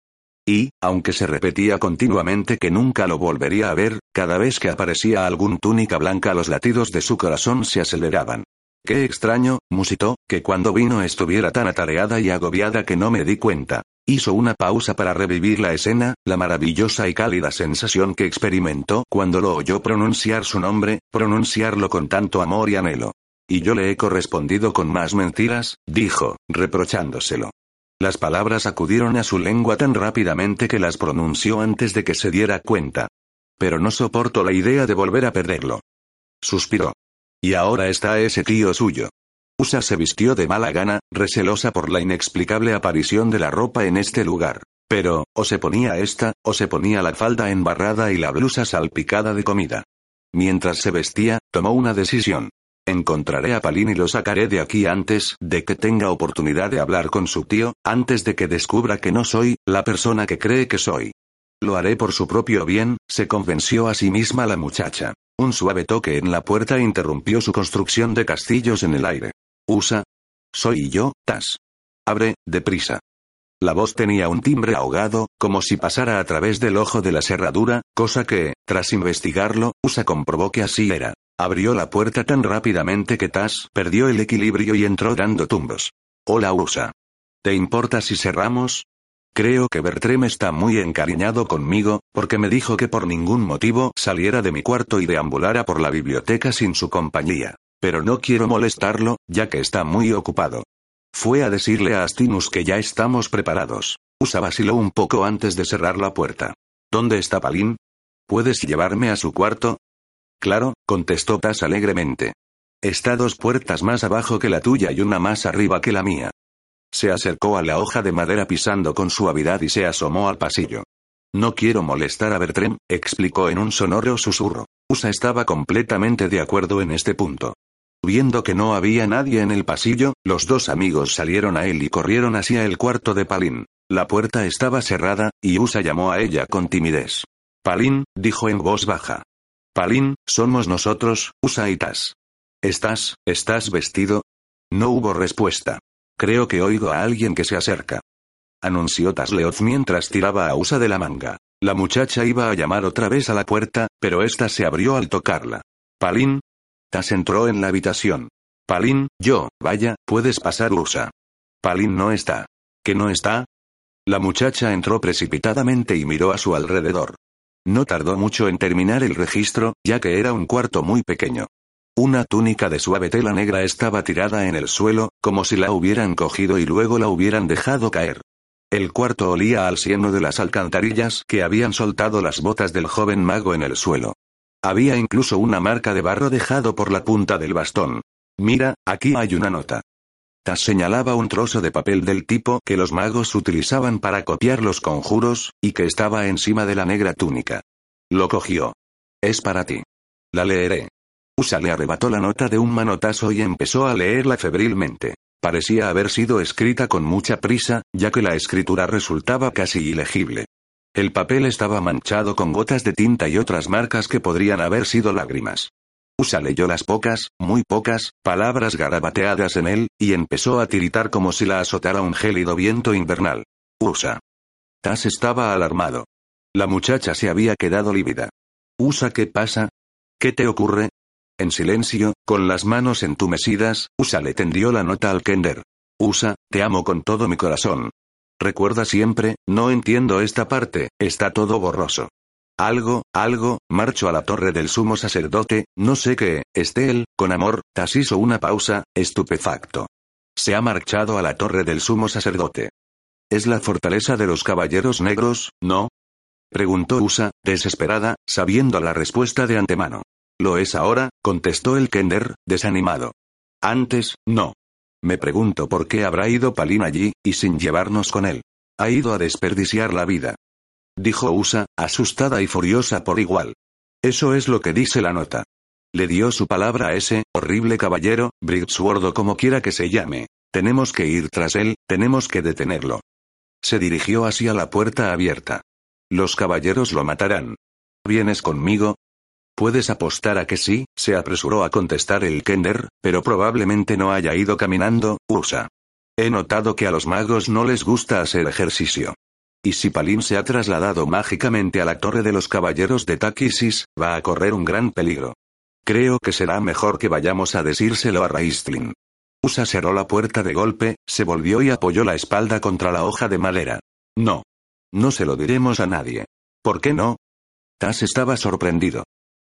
Speaker 1: Y, aunque se repetía continuamente que nunca lo volvería a ver, cada vez que aparecía algún túnica blanca los latidos de su corazón se aceleraban. Qué extraño, musitó, que cuando vino estuviera tan atareada y agobiada que no me di cuenta. Hizo una pausa para revivir la escena, la maravillosa y cálida sensación que experimentó cuando lo oyó pronunciar su nombre, pronunciarlo con tanto amor y anhelo. Y yo le he correspondido con más mentiras, dijo, reprochándoselo. Las palabras acudieron a su lengua tan rápidamente que las pronunció antes de que se diera cuenta. Pero no soporto la idea de volver a perderlo. Suspiró. Y ahora está ese tío suyo. Usa se vistió de mala gana, recelosa por la inexplicable aparición de la ropa en este lugar. Pero, o se ponía esta, o se ponía la falda embarrada y la blusa salpicada de comida. Mientras se vestía, tomó una decisión. Encontraré a Palin y lo sacaré de aquí antes de que tenga oportunidad de hablar con su tío, antes de que descubra que no soy la persona que cree que soy. Lo haré por su propio bien, se convenció a sí misma la muchacha. Un suave toque en la puerta interrumpió su construcción de castillos en el aire. Usa. Soy yo, Tas. Abre, deprisa. La voz tenía un timbre ahogado, como si pasara a través del ojo de la cerradura, cosa que, tras investigarlo, Usa comprobó que así era. Abrió la puerta tan rápidamente que Tas perdió el equilibrio y entró dando tumbos. Hola Usa. ¿Te importa si cerramos? Creo que Bertrem está muy encariñado conmigo, porque me dijo que por ningún motivo saliera de mi cuarto y deambulara por la biblioteca sin su compañía. Pero no quiero molestarlo, ya que está muy ocupado. Fue a decirle a Astinus que ya estamos preparados. Usa vaciló un poco antes de cerrar la puerta. ¿Dónde está Palín? ¿Puedes llevarme a su cuarto? Claro, contestó Tas alegremente. Está dos puertas más abajo que la tuya y una más arriba que la mía. Se acercó a la hoja de madera pisando con suavidad y se asomó al pasillo. No quiero molestar a Bertrem, explicó en un sonoro susurro. Usa estaba completamente de acuerdo en este punto. Viendo que no había nadie en el pasillo, los dos amigos salieron a él y corrieron hacia el cuarto de Palin. La puerta estaba cerrada, y Usa llamó a ella con timidez. Palin, dijo en voz baja. Palin, somos nosotros, Usa y Tas. ¿Estás, estás vestido? No hubo respuesta. Creo que oigo a alguien que se acerca. Anunció Tasleoz mientras tiraba a Usa de la manga. La muchacha iba a llamar otra vez a la puerta, pero ésta se abrió al tocarla. Palin, Tas entró en la habitación. Palin, yo, vaya, puedes pasar Usa. Palin no está. ¿Que no está? La muchacha entró precipitadamente y miró a su alrededor. No tardó mucho en terminar el registro, ya que era un cuarto muy pequeño. Una túnica de suave tela negra estaba tirada en el suelo, como si la hubieran cogido y luego la hubieran dejado caer. El cuarto olía al cieno de las alcantarillas que habían soltado las botas del joven mago en el suelo. Había incluso una marca de barro dejado por la punta del bastón. Mira, aquí hay una nota. Señalaba un trozo de papel del tipo que los magos utilizaban para copiar los conjuros, y que estaba encima de la negra túnica. Lo cogió. Es para ti. La leeré. Usa le arrebató la nota de un manotazo y empezó a leerla febrilmente. Parecía haber sido escrita con mucha prisa, ya que la escritura resultaba casi ilegible. El papel estaba manchado con gotas de tinta y otras marcas que podrían haber sido lágrimas. Usa leyó las pocas, muy pocas, palabras garabateadas en él, y empezó a tiritar como si la azotara un gélido viento invernal. Usa. Tas estaba alarmado. La muchacha se había quedado lívida. Usa, ¿qué pasa? ¿Qué te ocurre? En silencio, con las manos entumecidas, Usa le tendió la nota al Kender. Usa, te amo con todo mi corazón. Recuerda siempre, no entiendo esta parte, está todo borroso. Algo, algo, marcho a la torre del sumo sacerdote, no sé qué, Estel, con amor, Tas hizo una pausa, estupefacto. Se ha marchado a la torre del sumo sacerdote. ¿Es la fortaleza de los caballeros negros, no? Preguntó Usa, desesperada, sabiendo la respuesta de antemano. Lo es ahora, contestó el Kender, desanimado. Antes, no. Me pregunto por qué habrá ido Palin allí, y sin llevarnos con él. Ha ido a desperdiciar la vida. Dijo Usa, asustada y furiosa por igual. Eso es lo que dice la nota. Le dio su palabra a ese, horrible caballero, Britswordo como quiera que se llame. Tenemos que ir tras él, tenemos que detenerlo. Se dirigió hacia la puerta abierta. Los caballeros lo matarán. ¿Vienes conmigo? Puedes apostar a que sí, se apresuró a contestar el Kender, pero probablemente no haya ido caminando, Usa. He notado que a los magos no les gusta hacer ejercicio. Y si Palin se ha trasladado mágicamente a la torre de los caballeros de Takisis, va a correr un gran peligro. Creo que será mejor que vayamos a decírselo a Raistlin. Usa cerró la puerta de golpe, se volvió y apoyó la espalda contra la hoja de madera. No. No se lo diremos a nadie. ¿Por qué no? Tas estaba sorprendido.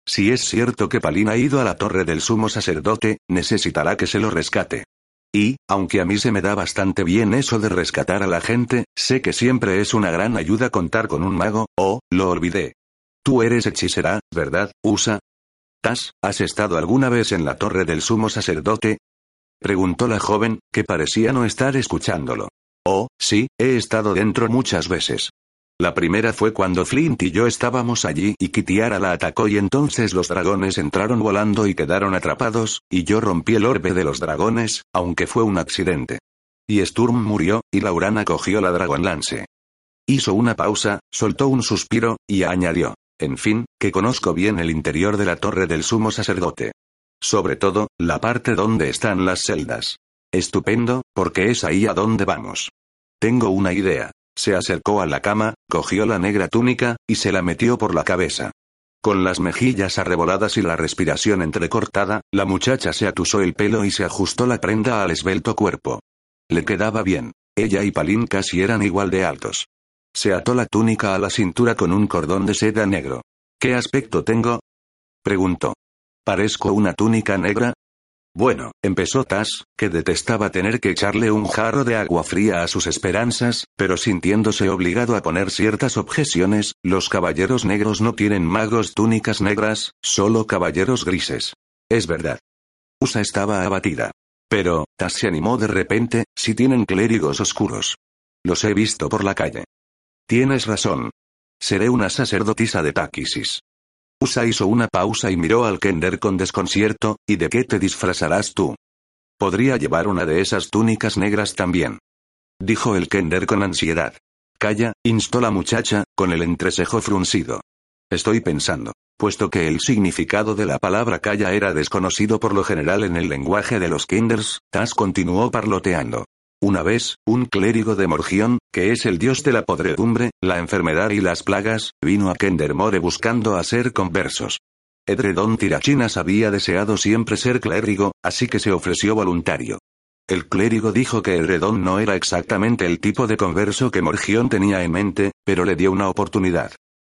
Speaker 1: Si es cierto que Palin ha ido a la torre del sumo sacerdote, necesitará que se lo rescate. Y, aunque a mí se me da bastante bien eso de rescatar a la gente, sé que siempre es una gran ayuda contar con un mago, oh, lo olvidé. Tú eres hechicera, ¿verdad, Usa? Tas, ¿has estado alguna vez en la torre del sumo sacerdote? Preguntó la joven, que parecía no estar escuchándolo. Oh, sí, he estado dentro muchas veces. La primera fue cuando Flint y yo estábamos allí y Kitiara la atacó y entonces los dragones entraron volando y quedaron atrapados, y yo rompí el orbe de los dragones, aunque fue un accidente. Y Sturm murió, y Laurana cogió la Dragonlance. Hizo una pausa, soltó un suspiro, y añadió. En fin, que conozco bien el interior de la torre del sumo sacerdote. Sobre todo, la parte donde están las celdas. Estupendo, porque es ahí a donde vamos. Tengo una idea. Se acercó a la cama, cogió la negra túnica, y se la metió por la cabeza. Con las mejillas arreboladas y la respiración entrecortada, la muchacha se atusó el pelo y se ajustó la prenda al esbelto cuerpo. Le quedaba bien. Ella y Palín casi eran igual de altos. Se ató la túnica a la cintura con un cordón de seda negro. ¿Qué aspecto tengo? preguntó. ¿Parezco una túnica negra? Bueno, empezó Tas, que detestaba tener que echarle un jarro de agua fría a sus esperanzas, pero sintiéndose obligado a poner ciertas objeciones, los caballeros negros no tienen magos túnicas negras, solo caballeros grises. Es verdad. Usa estaba abatida. Pero, Tas se animó de repente, si tienen clérigos oscuros. Los he visto por la calle. Tienes razón. Seré una sacerdotisa de Táquisis. Usa hizo una pausa y miró al Kender con desconcierto, ¿y de qué te disfrazarás tú? Podría llevar una de esas túnicas negras también. Dijo el Kender con ansiedad. Calla, instó la muchacha, con el entrecejo fruncido. Estoy pensando, puesto que el significado de la palabra calla era desconocido por lo general en el lenguaje de los Kinders, Tas continuó parloteando. Una vez, un clérigo de Morgión, que es el dios de la podredumbre, la enfermedad y las plagas, vino a Kendermore buscando hacer conversos. Edredón Tirachinas había deseado siempre ser clérigo, así que se ofreció voluntario. El clérigo dijo que Edredón no era exactamente el tipo de converso que Morgión tenía en mente, pero le dio una oportunidad.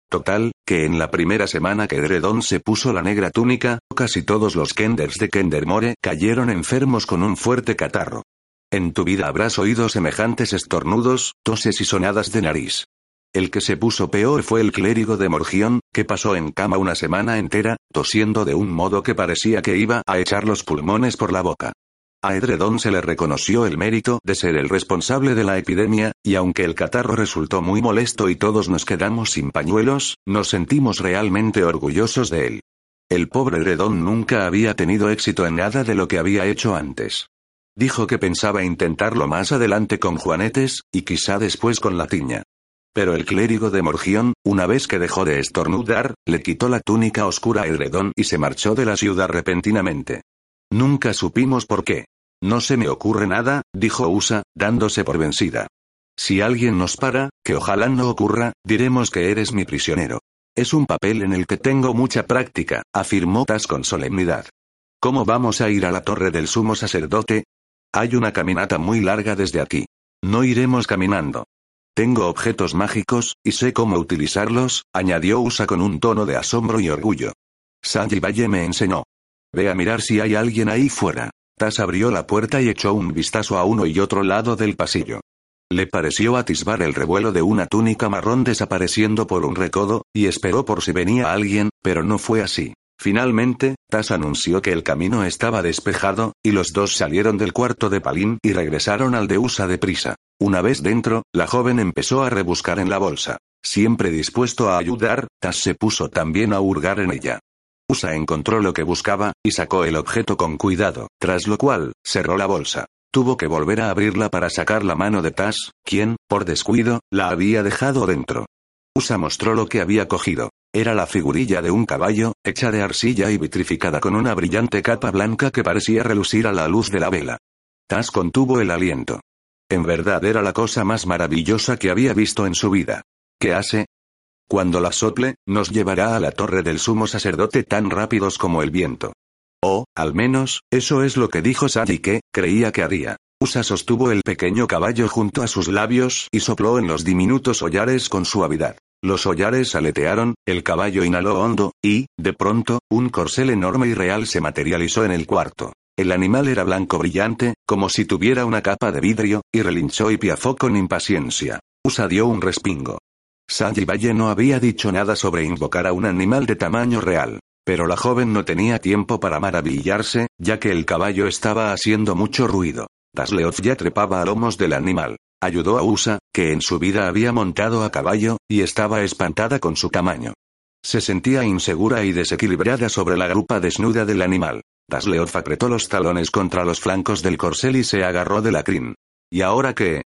Speaker 1: Total, que en la primera semana que Edredón se puso la negra túnica, casi todos los Kenders de Kendermore cayeron enfermos con un fuerte catarro. En tu vida habrás oído semejantes estornudos, toses y sonadas de nariz. El que se puso peor fue el clérigo de Morgión, que pasó en cama una semana entera, tosiendo de un modo que parecía que iba a echar los pulmones por la boca. A Edredón se le reconoció el mérito de ser el responsable de la epidemia, y aunque el catarro resultó muy molesto y todos nos quedamos sin pañuelos, nos sentimos realmente orgullosos de él. El pobre Edredón nunca había tenido éxito en nada de lo que había hecho antes. Dijo que pensaba intentarlo más adelante con Juanetes, y quizá después con la tiña. Pero el clérigo de Morgión, una vez que dejó de estornudar, le quitó la túnica oscura a Edredón y se marchó de la ciudad repentinamente. Nunca supimos por qué. No se me ocurre nada, dijo Usa, dándose por vencida. Si alguien nos para, que ojalá no ocurra, diremos que eres mi prisionero. Es un papel en el que tengo mucha práctica, afirmó Tas con solemnidad. ¿Cómo vamos a ir a la torre del sumo sacerdote? Hay una caminata muy larga desde aquí. No iremos caminando. Tengo objetos mágicos, y sé cómo utilizarlos, añadió Usa con un tono de asombro y orgullo. Sanji Valle me enseñó. Ve a mirar si hay alguien ahí fuera. Tas abrió la puerta y echó un vistazo a uno y otro lado del pasillo. Le pareció atisbar el revuelo de una túnica marrón desapareciendo por un recodo, y esperó por si venía alguien, pero no fue así. Finalmente, Tas anunció que el camino estaba despejado, y los dos salieron del cuarto de Palín y regresaron al de Usa deprisa. Una vez dentro, la joven empezó a rebuscar en la bolsa. Siempre dispuesto a ayudar, Tas se puso también a hurgar en ella. Usa encontró lo que buscaba, y sacó el objeto con cuidado, tras lo cual, cerró la bolsa. Tuvo que volver a abrirla para sacar la mano de Tas, quien, por descuido, la había dejado dentro. Usa mostró lo que había cogido. Era la figurilla de un caballo, hecha de arcilla y vitrificada con una brillante capa blanca que parecía relucir a la luz de la vela. Tas contuvo el aliento. En verdad era la cosa más maravillosa que había visto en su vida. ¿Qué hace? Cuando la sople, nos llevará a la torre del sumo sacerdote tan rápidos como el viento. O, al menos, eso es lo que dijo Sadi que, creía que haría. Usa sostuvo el pequeño caballo junto a sus labios y sopló en los diminutos hollares con suavidad. Los hollares aletearon, el caballo inhaló hondo, y, de pronto, un corcel enorme y real se materializó en el cuarto. El animal era blanco brillante, como si tuviera una capa de vidrio, y relinchó y piafó con impaciencia. Usa dio un respingo. Sanji Valle no había dicho nada sobre invocar a un animal de tamaño real. Pero la joven no tenía tiempo para maravillarse, ya que el caballo estaba haciendo mucho ruido. Tasleoth ya trepaba a lomos del animal. Ayudó a Usa, que en su vida había montado a caballo, y estaba espantada con su tamaño. Se sentía insegura y desequilibrada sobre la grupa desnuda del animal. Tasleoth apretó los talones contra los flancos del corcel y se agarró de la crin. ¿Y ahora qué?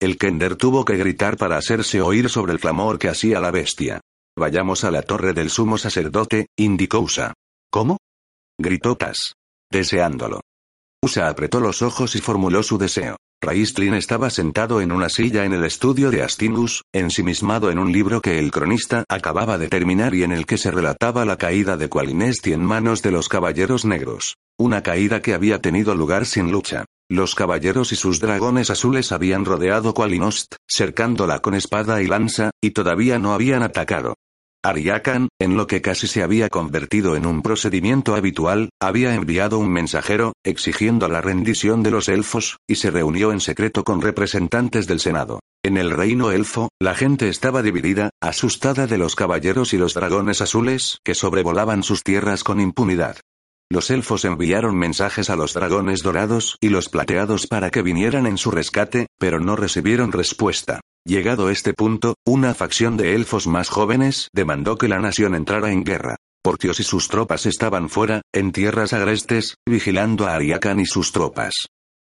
Speaker 1: El Kender tuvo que gritar para hacerse oír sobre el clamor que hacía la bestia. Vayamos a la torre del sumo sacerdote, indicó Usa. ¿Cómo? gritó Tas. Deseándolo. Usa apretó los ojos y formuló su deseo. Raistlin estaba sentado en una silla en el estudio de Astingus, ensimismado en un libro que el cronista acababa de terminar y en el que se relataba la caída de Qualinesti en manos de los Caballeros Negros. Una caída que había tenido lugar sin lucha. Los caballeros y sus dragones azules habían rodeado Qualinost, cercándola con espada y lanza, y todavía no habían atacado. Ariakan, en lo que casi se había convertido en un procedimiento habitual, había enviado un mensajero, exigiendo la rendición de los elfos, y se reunió en secreto con representantes del Senado. En el reino elfo, la gente estaba dividida, asustada de los caballeros y los dragones azules, que sobrevolaban sus tierras con impunidad. Los elfos enviaron mensajes a los dragones dorados y los plateados para que vinieran en su rescate, pero no recibieron respuesta. Llegado este punto, una facción de elfos más jóvenes demandó que la nación entrara en guerra. Portios y sus tropas estaban fuera, en tierras agrestes, vigilando a Ariakan y sus tropas.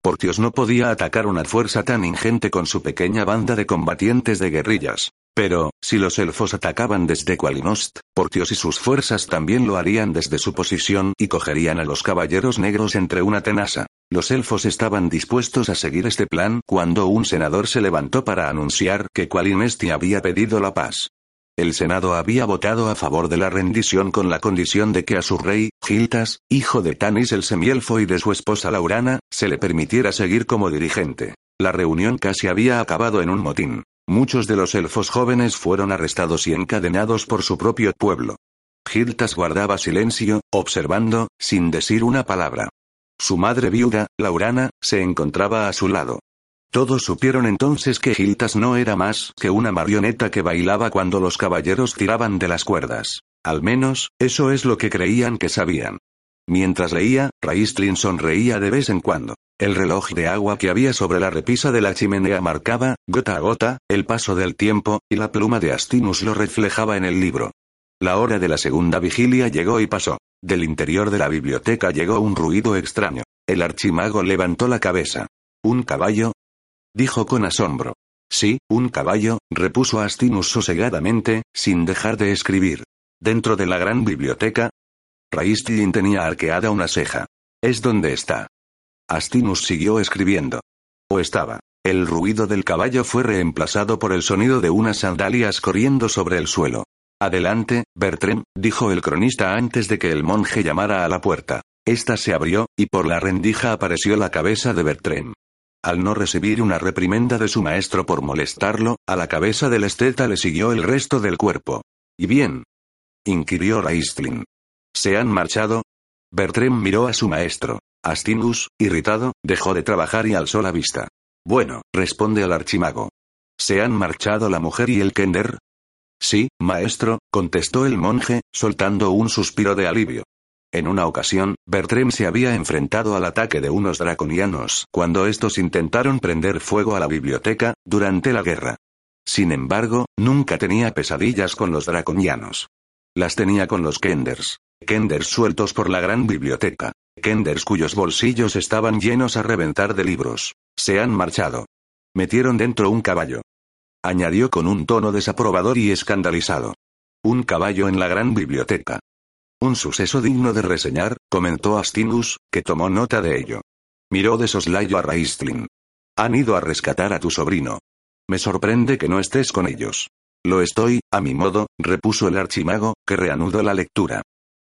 Speaker 1: Portios no podía atacar una fuerza tan ingente con su pequeña banda de combatientes de guerrillas. Pero, si los elfos atacaban desde Qualinost, Portios y sus fuerzas también lo harían desde su posición y cogerían a los caballeros negros entre una tenaza. Los elfos estaban dispuestos a seguir este plan cuando un senador se levantó para anunciar que Qualinesti había pedido la paz. El Senado había votado a favor de la rendición con la condición de que a su rey, Giltas, hijo de Tanis el semielfo y de su esposa Laurana, se le permitiera seguir como dirigente. La reunión casi había acabado en un motín. Muchos de los elfos jóvenes fueron arrestados y encadenados por su propio pueblo. Giltas guardaba silencio, observando, sin decir una palabra. Su madre viuda, Laurana, se encontraba a su lado. Todos supieron entonces que Giltas no era más que una marioneta que bailaba cuando los caballeros tiraban de las cuerdas. Al menos, eso es lo que creían que sabían. Mientras leía, Raistlin sonreía de vez en cuando. El reloj de agua que había sobre la repisa de la chimenea marcaba, gota a gota, el paso del tiempo, y la pluma de Astinus lo reflejaba en el libro. La hora de la segunda vigilia llegó y pasó. Del interior de la biblioteca llegó un ruido extraño. El archimago levantó la cabeza. ¿Un caballo? dijo con asombro. Sí, un caballo, repuso Astinus sosegadamente, sin dejar de escribir. Dentro de la gran biblioteca, Raistlin tenía arqueada una ceja. Es donde está. Astinus siguió escribiendo. O estaba. El ruido del caballo fue reemplazado por el sonido de unas sandalias corriendo sobre el suelo. Adelante, Bertrem, dijo el cronista antes de que el monje llamara a la puerta. Esta se abrió, y por la rendija apareció la cabeza de Bertrem. Al no recibir una reprimenda de su maestro por molestarlo, a la cabeza del esteta le siguió el resto del cuerpo. ¿Y bien? inquirió Raistlin. ¿Se han marchado? Bertrem miró a su maestro. Astingus, irritado, dejó de trabajar y alzó la vista. Bueno, responde el archimago. ¿Se han marchado la mujer y el Kender? Sí, maestro, contestó el monje, soltando un suspiro de alivio. En una ocasión, Bertrem se había enfrentado al ataque de unos draconianos cuando estos intentaron prender fuego a la biblioteca, durante la guerra. Sin embargo, nunca tenía pesadillas con los draconianos. Las tenía con los Kenders. Kenders sueltos por la gran biblioteca. Kenders cuyos bolsillos estaban llenos a reventar de libros. Se han marchado. Metieron dentro un caballo. Añadió con un tono desaprobador y escandalizado. Un caballo en la gran biblioteca. Un suceso digno de reseñar, comentó Astingus, que tomó nota de ello. Miró de soslayo a Raistlin. Han ido a rescatar a tu sobrino. Me sorprende que no estés con ellos. Lo estoy, a mi modo, repuso el archimago, que reanudó la lectura.